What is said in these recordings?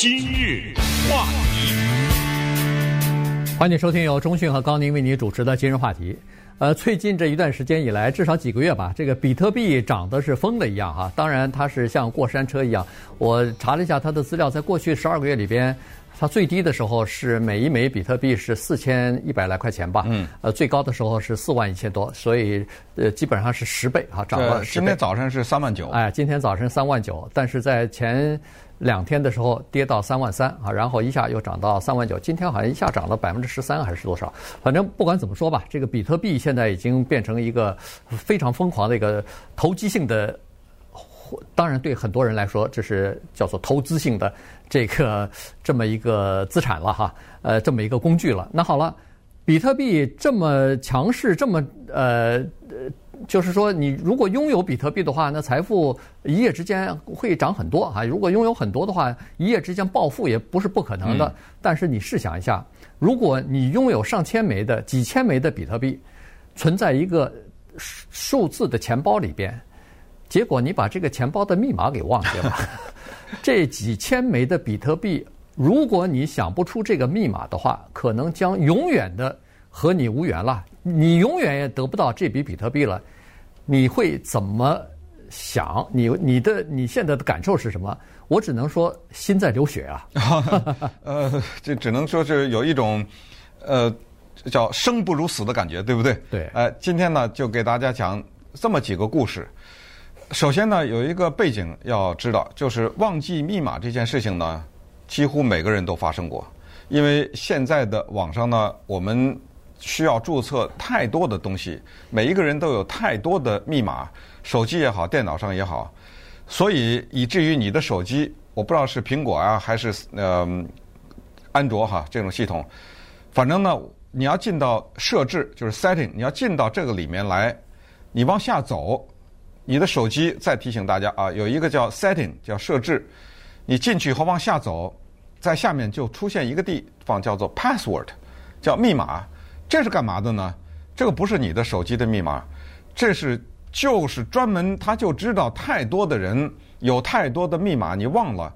今日话题，欢迎收听由中讯和高宁为你主持的今日话题。呃，最近这一段时间以来，至少几个月吧，这个比特币涨得是疯了一样哈。当然，它是像过山车一样。我查了一下它的资料，在过去十二个月里边。它最低的时候是每一枚比特币是四千一百来块钱吧，嗯，呃，最高的时候是四万一千多，所以呃基本上是十倍哈，涨了十倍。今天早上是三万九，哎，今天早晨三万九，但是在前两天的时候跌到三万三啊，然后一下又涨到三万九，今天好像一下涨了百分之十三还是多少？反正不管怎么说吧，这个比特币现在已经变成一个非常疯狂的一个投机性的。当然，对很多人来说，这是叫做投资性的这个这么一个资产了哈，呃，这么一个工具了。那好了，比特币这么强势，这么呃，就是说，你如果拥有比特币的话，那财富一夜之间会涨很多啊。如果拥有很多的话，一夜之间暴富也不是不可能的。嗯。但是你试想一下，如果你拥有上千枚的、几千枚的比特币，存在一个数字的钱包里边。结果你把这个钱包的密码给忘记了，这几千枚的比特币，如果你想不出这个密码的话，可能将永远的和你无缘了，你永远也得不到这笔比特币了。你会怎么想？你你的你现在的感受是什么？我只能说心在流血啊。呃，这只能说是有一种呃叫生不如死的感觉，对不对？对。呃，今天呢，就给大家讲这么几个故事。首先呢，有一个背景要知道，就是忘记密码这件事情呢，几乎每个人都发生过。因为现在的网上呢，我们需要注册太多的东西，每一个人都有太多的密码，手机也好，电脑上也好，所以以至于你的手机，我不知道是苹果啊还是呃安卓哈这种系统，反正呢，你要进到设置，就是 setting，你要进到这个里面来，你往下走。你的手机再提醒大家啊，有一个叫 setting，叫设置。你进去以后往下走，在下面就出现一个地方叫做 password，叫密码。这是干嘛的呢？这个不是你的手机的密码，这是就是专门他就知道太多的人有太多的密码你忘了，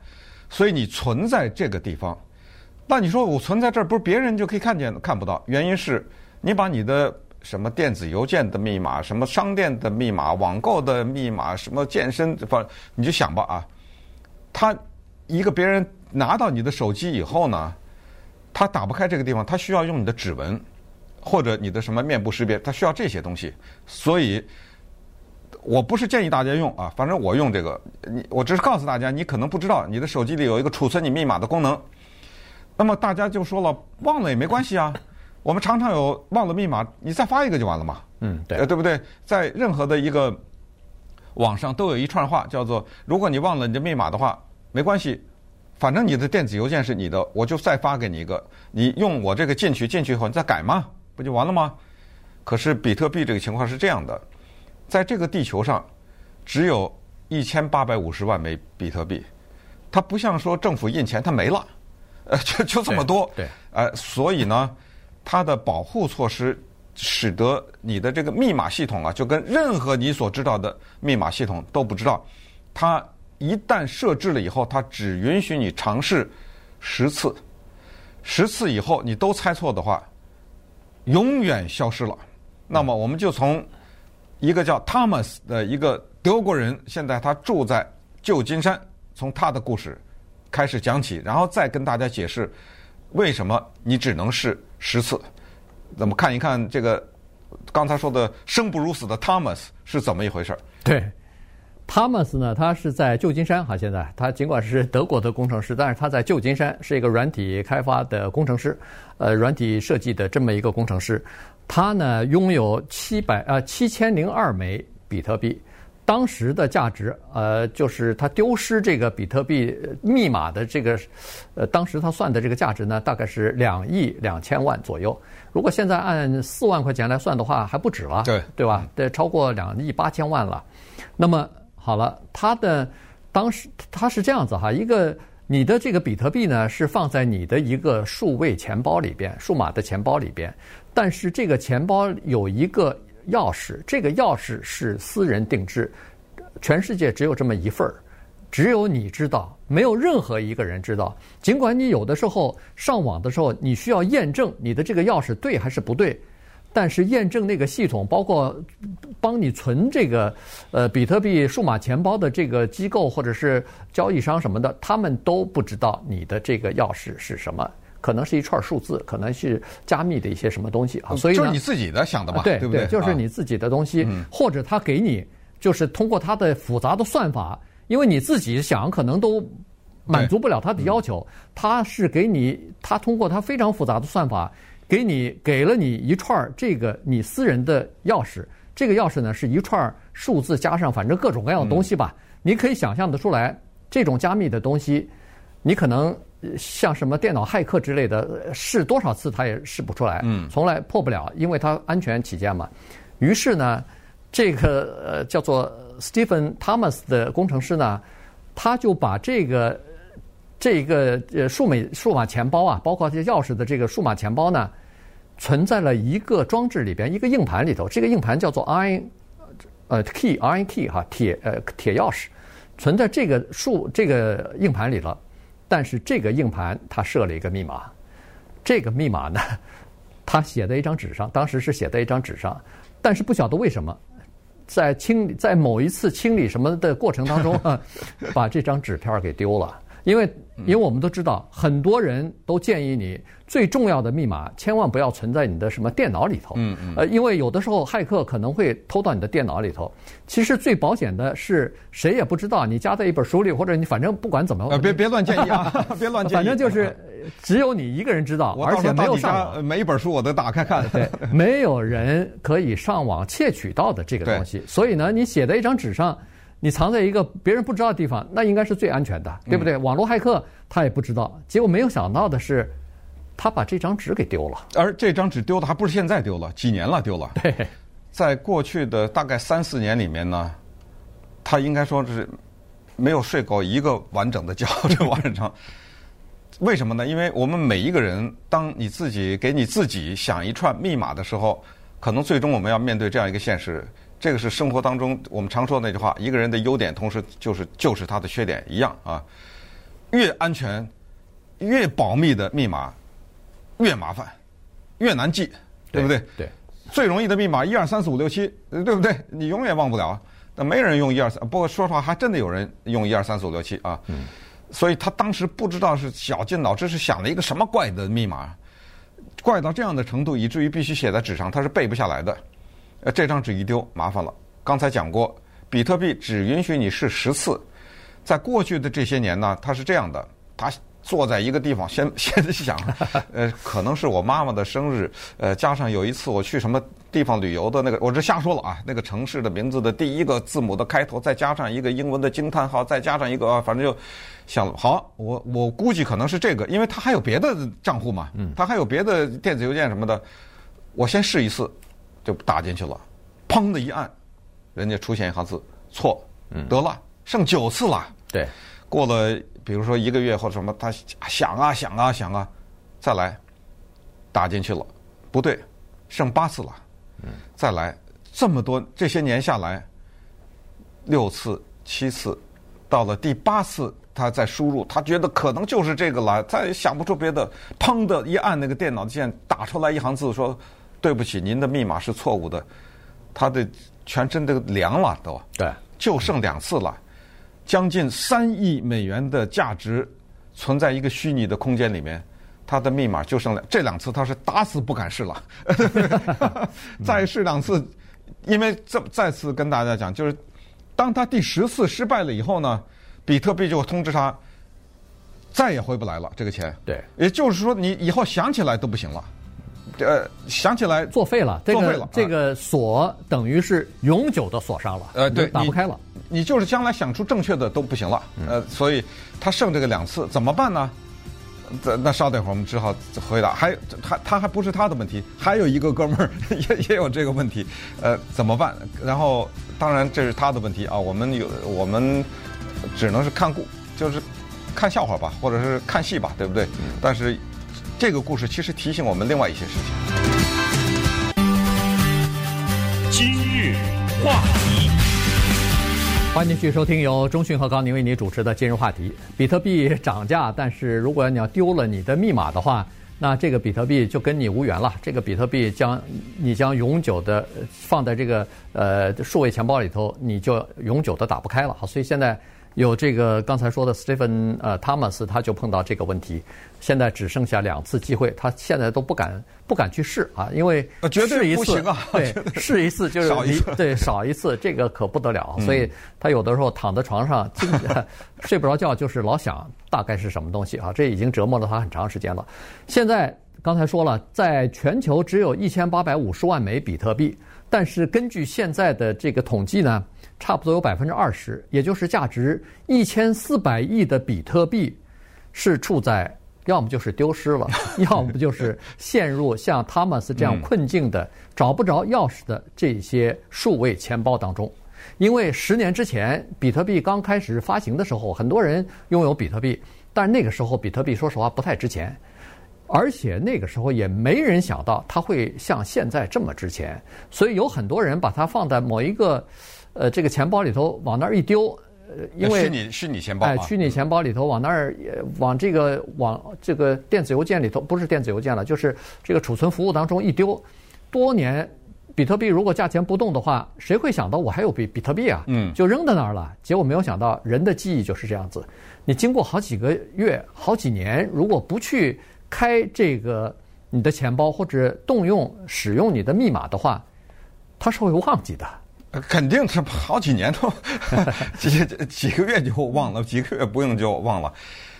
所以你存在这个地方。那你说我存在这儿，不是别人就可以看见看不到？原因是你把你的。什么电子邮件的密码，什么商店的密码，网购的密码，什么健身，反你就想吧啊。他一个别人拿到你的手机以后呢，他打不开这个地方，他需要用你的指纹或者你的什么面部识别，它需要这些东西。所以，我不是建议大家用啊，反正我用这个。你我只是告诉大家，你可能不知道，你的手机里有一个储存你密码的功能。那么大家就说了，忘了也没关系啊。我们常常有忘了密码，你再发一个就完了嘛。嗯，对，对不对？在任何的一个网上都有一串话，叫做“如果你忘了你的密码的话，没关系，反正你的电子邮件是你的，我就再发给你一个，你用我这个进去，进去以后你再改嘛，不就完了吗？”可是比特币这个情况是这样的，在这个地球上只有一千八百五十万枚比特币，它不像说政府印钱，它没了，呃，就就这么多。对，呃，所以呢。它的保护措施使得你的这个密码系统啊，就跟任何你所知道的密码系统都不知道。它一旦设置了以后，它只允许你尝试十次，十次以后你都猜错的话，永远消失了。那么我们就从一个叫 Thomas 的一个德国人，现在他住在旧金山，从他的故事开始讲起，然后再跟大家解释为什么你只能试。十次，咱们看一看这个刚才说的生不如死的 Thomas 是怎么一回事儿？对，Thomas 呢，他是在旧金山哈，现在他尽管是德国的工程师，但是他在旧金山是一个软体开发的工程师，呃，软体设计的这么一个工程师。他呢拥有七百呃七千零二枚比特币。当时的价值，呃，就是他丢失这个比特币密码的这个，呃，当时他算的这个价值呢，大概是两亿两千万左右。如果现在按四万块钱来算的话，还不止了，对对吧？对，超过两亿八千万了。那么好了，他的当时他是这样子哈，一个你的这个比特币呢是放在你的一个数位钱包里边，数码的钱包里边，但是这个钱包有一个。钥匙，这个钥匙是私人定制，全世界只有这么一份儿，只有你知道，没有任何一个人知道。尽管你有的时候上网的时候，你需要验证你的这个钥匙对还是不对，但是验证那个系统，包括帮你存这个呃比特币数码钱包的这个机构或者是交易商什么的，他们都不知道你的这个钥匙是什么，可能是一串数字，可能是加密的一些什么东西啊。所以，就是你自己的想的吧，对对不对？就是你自己的东西，或者他给你，就是通过他的复杂的算法。因为你自己想可能都满足不了他的要求，他是给你，他通过他非常复杂的算法，给你给了你一串这个你私人的钥匙，这个钥匙呢是一串数字加上反正各种各样的东西吧，你可以想象得出来，这种加密的东西，你可能像什么电脑骇客之类的试多少次他也试不出来，从来破不了，因为它安全起见嘛。于是呢，这个呃叫做。Stephen Thomas 的工程师呢，他就把这个这个呃数码数码钱包啊，包括这钥匙的这个数码钱包呢，存在了一个装置里边，一个硬盘里头。这个硬盘叫做 i，呃，key，i Key 哈铁呃铁钥匙，存在这个数这个硬盘里了。但是这个硬盘它设了一个密码，这个密码呢，它写在一张纸上，当时是写在一张纸上，但是不晓得为什么。在清理，在某一次清理什么的过程当中，把这张纸片给丢了。因为，因为我们都知道，很多人都建议你最重要的密码千万不要存在你的什么电脑里头。嗯嗯。呃，因为有的时候骇客可能会偷到你的电脑里头。其实最保险的是谁也不知道，你夹在一本书里，或者你反正不管怎么。呃，别别乱建议啊！别乱建议。反正就是只有你一个人知道，而且没有上网。每一本书我都打开看。对，没有人可以上网窃取到的这个东西。所以呢，你写在一张纸上。你藏在一个别人不知道的地方，那应该是最安全的，对不对？网络骇客他也不知道，结果没有想到的是，他把这张纸给丢了。而这张纸丢的还不是现在丢了，几年了丢了。对，在过去的大概三四年里面呢，他应该说是没有睡够一个完整的觉，这晚上。为什么呢？因为我们每一个人，当你自己给你自己想一串密码的时候，可能最终我们要面对这样一个现实。这个是生活当中我们常说的那句话：一个人的优点，同时就是就是他的缺点一样啊。越安全、越保密的密码，越麻烦，越难记，对不对？对。最容易的密码一二三四五六七，对不对？你永远忘不了。那没人用一二三，不过说实话，还真的有人用一二三四五六七啊。嗯。所以他当时不知道是绞尽脑汁是想了一个什么怪的密码，怪到这样的程度，以至于必须写在纸上，他是背不下来的。呃，这张纸一丢，麻烦了。刚才讲过，比特币只允许你试十次。在过去的这些年呢，它是这样的：他坐在一个地方，先 先想，呃，可能是我妈妈的生日，呃，加上有一次我去什么地方旅游的那个，我这瞎说了啊，那个城市的名字的第一个字母的开头，再加上一个英文的惊叹号，再加上一个，啊，反正就想好，我我估计可能是这个，因为他还有别的账户嘛，他还有别的电子邮件什么的，我先试一次。就打进去了，砰的一按，人家出现一行字错，得了，剩九次了。对，过了比如说一个月或者什么，他想啊想啊想啊，再来打进去了，不对，剩八次了。嗯，再来这么多这些年下来，六次七次，到了第八次他再输入，他觉得可能就是这个了，再也想不出别的，砰的一按那个电脑键，打出来一行字说。对不起，您的密码是错误的，他的全身都凉了，都。对，就剩两次了，将近三亿美元的价值存在一个虚拟的空间里面，他的密码就剩两，这两次他是打死不敢试了，再试两次，因为这再次跟大家讲，就是当他第十次失败了以后呢，比特币就通知他再也回不来了，这个钱，对，也就是说你以后想起来都不行了。呃，想起来作废了，作废了，这个锁等于是永久的锁上了，呃，对，打不开了。你就是将来想出正确的都不行了，呃，所以他剩这个两次怎么办呢？那那稍等会儿，我们只好回答。还他他还不是他的问题，还有一个哥们儿 也也有这个问题，呃，怎么办？然后当然这是他的问题啊，我们有我们只能是看故，就是看笑话吧，或者是看戏吧，对不对？但是。这个故事其实提醒我们另外一些事情。今日话题，欢迎继续收听由中讯和高宁为你主持的今日话题。比特币涨价，但是如果你要丢了你的密码的话，那这个比特币就跟你无缘了。这个比特币将你将永久的放在这个呃数位钱包里头，你就永久的打不开了。好，所以现在。有这个刚才说的 Stephen 呃 Thomas，他就碰到这个问题，现在只剩下两次机会，他现在都不敢不敢去试啊，因为试一次，对，试一次就是少一次，对，少一次，这个可不得了，所以他有的时候躺在床上，睡不着觉，就是老想大概是什么东西啊，这已经折磨了他很长时间了。现在刚才说了，在全球只有一千八百五十万枚比特币，但是根据现在的这个统计呢。差不多有百分之二十，也就是价值一千四百亿的比特币，是处在要么就是丢失了，要么就是陷入像 Thomas 这样困境的找不着钥匙的这些数位钱包当中。因为十年之前比特币刚开始发行的时候，很多人拥有比特币，但那个时候比特币说实话不太值钱，而且那个时候也没人想到它会像现在这么值钱，所以有很多人把它放在某一个。呃，这个钱包里头往那儿一丢，呃，因为虚拟虚拟钱包哎，虚拟钱包里头往那儿，往这个往这个电子邮件里头，不是电子邮件了，就是这个储存服务当中一丢，多年，比特币如果价钱不动的话，谁会想到我还有比比特币啊？嗯，就扔在那儿了。结果没有想到，人的记忆就是这样子，你经过好几个月、好几年，如果不去开这个你的钱包或者动用使用你的密码的话，它是会忘记的。肯定是好几年都 几几个月就忘了，几个月不用就忘了。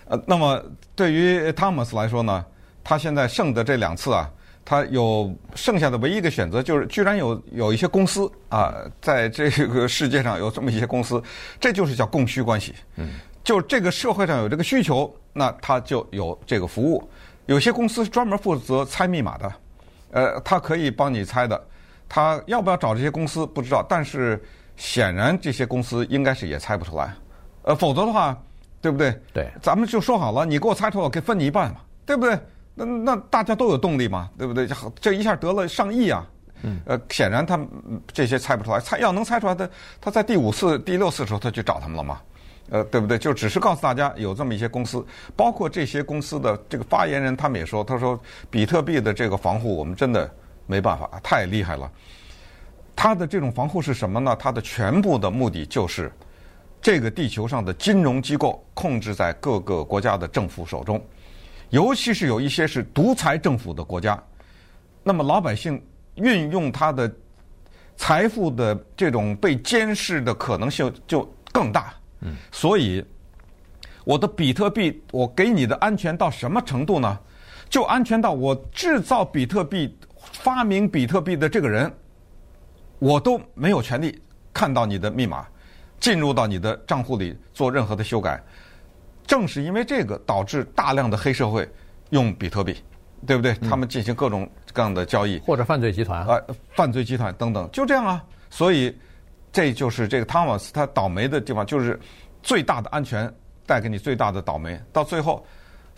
呃，那么对于汤姆斯来说呢，他现在剩的这两次啊，他有剩下的唯一的选择就是，居然有有一些公司啊，在这个世界上有这么一些公司，这就是叫供需关系。嗯，就这个社会上有这个需求，那他就有这个服务。有些公司是专门负责猜密码的，呃，他可以帮你猜的。他要不要找这些公司不知道，但是显然这些公司应该是也猜不出来，呃，否则的话，对不对？对，咱们就说好了，你给我猜出来，我给分你一半嘛，对不对？那那大家都有动力嘛，对不对？这一下得了上亿啊！嗯，呃，显然他们这些猜不出来，猜要能猜出来的，他在第五次、第六次的时候他去找他们了嘛？呃，对不对？就只是告诉大家有这么一些公司，包括这些公司的这个发言人，他们也说，他说比特币的这个防护，我们真的。没办法，太厉害了。它的这种防护是什么呢？它的全部的目的就是，这个地球上的金融机构控制在各个国家的政府手中，尤其是有一些是独裁政府的国家，那么老百姓运用他的财富的这种被监视的可能性就更大。嗯，所以我的比特币，我给你的安全到什么程度呢？就安全到我制造比特币。发明比特币的这个人，我都没有权利看到你的密码，进入到你的账户里做任何的修改。正是因为这个，导致大量的黑社会用比特币，对不对？他们进行各种各样的交易，或者犯罪集团啊，犯罪集团等等，就这样啊。所以这就是这个汤姆斯他倒霉的地方，就是最大的安全带给你最大的倒霉，到最后。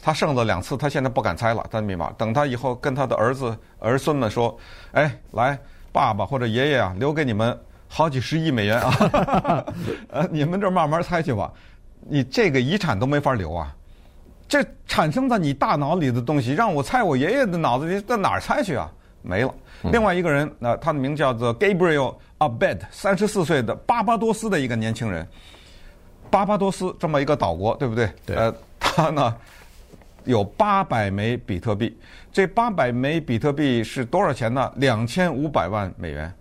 他胜了两次，他现在不敢猜了他的密码。等他以后跟他的儿子儿孙们说：“哎，来，爸爸或者爷爷啊，留给你们好几十亿美元啊，呃，你们这慢慢猜去吧。你这个遗产都没法留啊，这产生在你大脑里的东西，让我猜我爷爷的脑子里在哪儿猜去啊？没了。另外一个人，那、呃、他的名叫做 Gabriel Abed，三十四岁的巴巴多斯的一个年轻人。巴巴多斯这么一个岛国，对不对？对。呃，他呢？有八百枚比特币，这八百枚比特币是多少钱呢？两千五百万美元。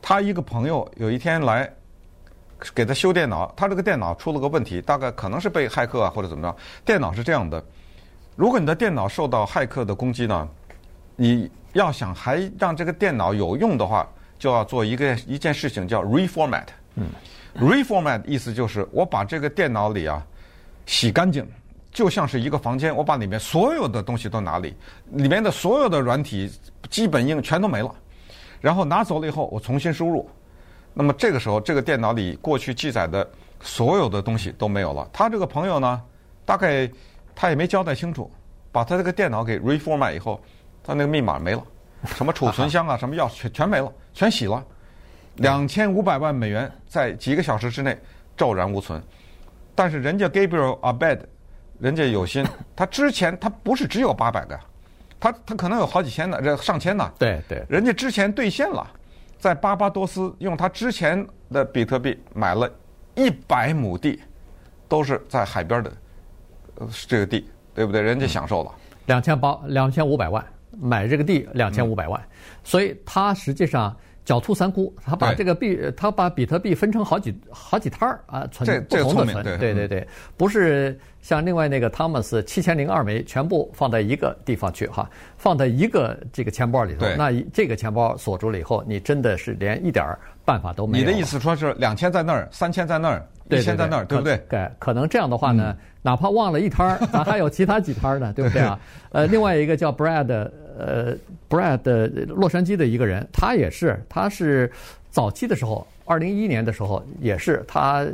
他一个朋友有一天来给他修电脑，他这个电脑出了个问题，大概可能是被骇客啊或者怎么着。电脑是这样的，如果你的电脑受到骇客的攻击呢，你要想还让这个电脑有用的话，就要做一个一件事情叫 reformat。嗯，reformat 意思就是我把这个电脑里啊洗干净。就像是一个房间，我把里面所有的东西都拿里，里面的所有的软体基本硬全都没了，然后拿走了以后，我重新输入，那么这个时候，这个电脑里过去记载的所有的东西都没有了。他这个朋友呢，大概他也没交代清楚，把他这个电脑给 reformat 以后，他那个密码没了，什么储存箱啊，什么钥匙全全没了，全洗了。两千五百万美元在几个小时之内骤然无存。但是人家 Gabriel Abed，人家有心，他之前他不是只有八百个，他他可能有好几千呢，这上千呢。对对，人家之前兑现了，在巴巴多斯用他之前的比特币买了一百亩地，都是在海边的，呃，这个地，对不对？人家享受了两千八两千五百万买这个地两千五百万，所以他实际上。狡兔三窟，他把这个币，他把比特币分成好几好几摊儿啊，存不同的存，对对对，不是像另外那个 Thomas 七千零二枚全部放在一个地方去哈，放在一个这个钱包里头，那这个钱包锁住了以后，你真的是连一点儿办法都没有。你的意思说是两千在那儿，三千在那儿，一千在那儿，对不对？对，可能这样的话呢，哪怕忘了一摊儿，咱还有其他几摊儿呢，对不对啊？呃，另外一个叫 Brad。呃，Brad，洛杉矶的一个人，他也是，他是早期的时候，二零一一年的时候，也是他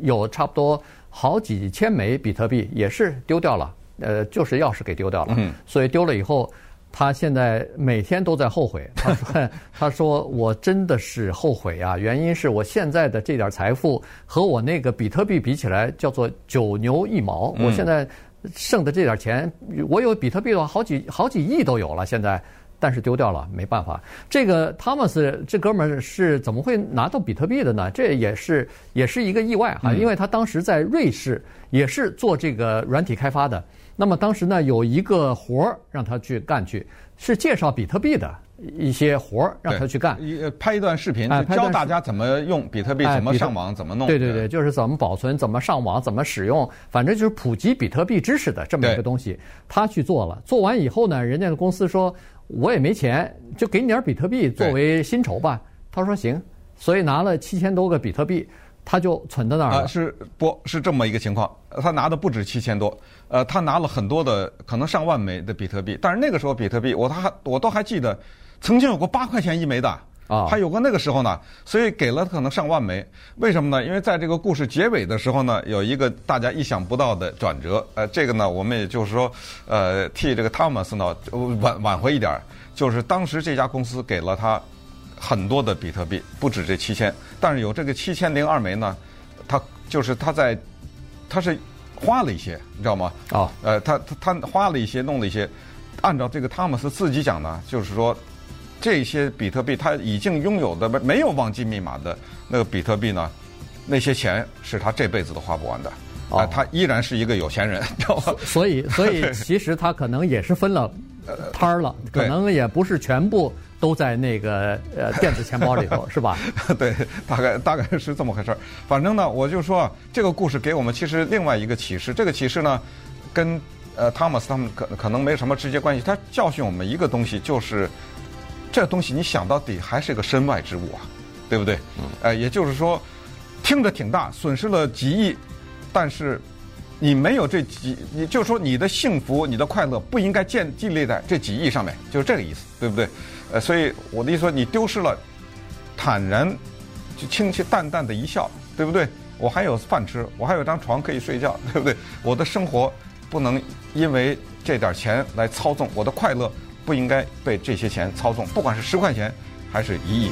有差不多好几千枚比特币，也是丢掉了，呃，就是钥匙给丢掉了，嗯，所以丢了以后，他现在每天都在后悔。他说：“他说我真的是后悔啊，原因是我现在的这点财富和我那个比特币比起来，叫做九牛一毛。我现在。”剩的这点钱，我有比特币的话，好几好几亿都有了。现在，但是丢掉了，没办法。这个汤姆斯这哥们儿是怎么会拿到比特币的呢？这也是也是一个意外哈，因为他当时在瑞士也是做这个软体开发的。那么当时呢，有一个活儿让他去干去，是介绍比特币的。一些活儿让他去干，一拍一段视频，教大家怎么用比特币，怎么上网，怎么弄。对对对，就是怎么保存，怎么上网，怎么使用，反正就是普及比特币知识的这么一个东西。他去做了，做完以后呢，人家的公司说，我也没钱，就给你点比特币作为薪酬吧。他说行，所以拿了七千多个比特币，他就存在那儿了。是不？是这么一个情况。他拿的不止七千多，呃，他拿了很多的，可能上万枚的比特币。但是那个时候比特币，我他还我都还记得。曾经有过八块钱一枚的啊，还有过那个时候呢，所以给了可能上万枚。为什么呢？因为在这个故事结尾的时候呢，有一个大家意想不到的转折。呃，这个呢，我们也就是说，呃，替这个汤姆斯呢挽挽回一点，就是当时这家公司给了他很多的比特币，不止这七千，但是有这个七千零二枚呢，他就是他在他是花了一些，你知道吗？啊，呃，他他他花了一些，弄了一些，按照这个汤姆斯自己讲呢，就是说。这些比特币他已经拥有的没有忘记密码的那个比特币呢，那些钱是他这辈子都花不完的。啊，他依然是一个有钱人，知道吧？所以，所以其实他可能也是分了摊儿了，可能也不是全部都在那个呃电子钱包里头，是吧？对，大概大概是这么回事儿。反正呢，我就说这个故事给我们其实另外一个启示，这个启示呢，跟呃汤姆斯他们可可能没什么直接关系，他教训我们一个东西就是。这东西你想到底还是个身外之物啊，对不对？嗯。呃，也就是说，听着挺大，损失了几亿，但是你没有这几，你就说你的幸福、你的快乐不应该建建立在这几亿上面，就是这个意思，对不对？呃，所以我的意思说，你丢失了坦然、就轻轻淡淡的一笑，对不对？我还有饭吃，我还有张床可以睡觉，对不对？我的生活不能因为这点钱来操纵我的快乐。不应该被这些钱操纵，不管是十块钱还是一亿。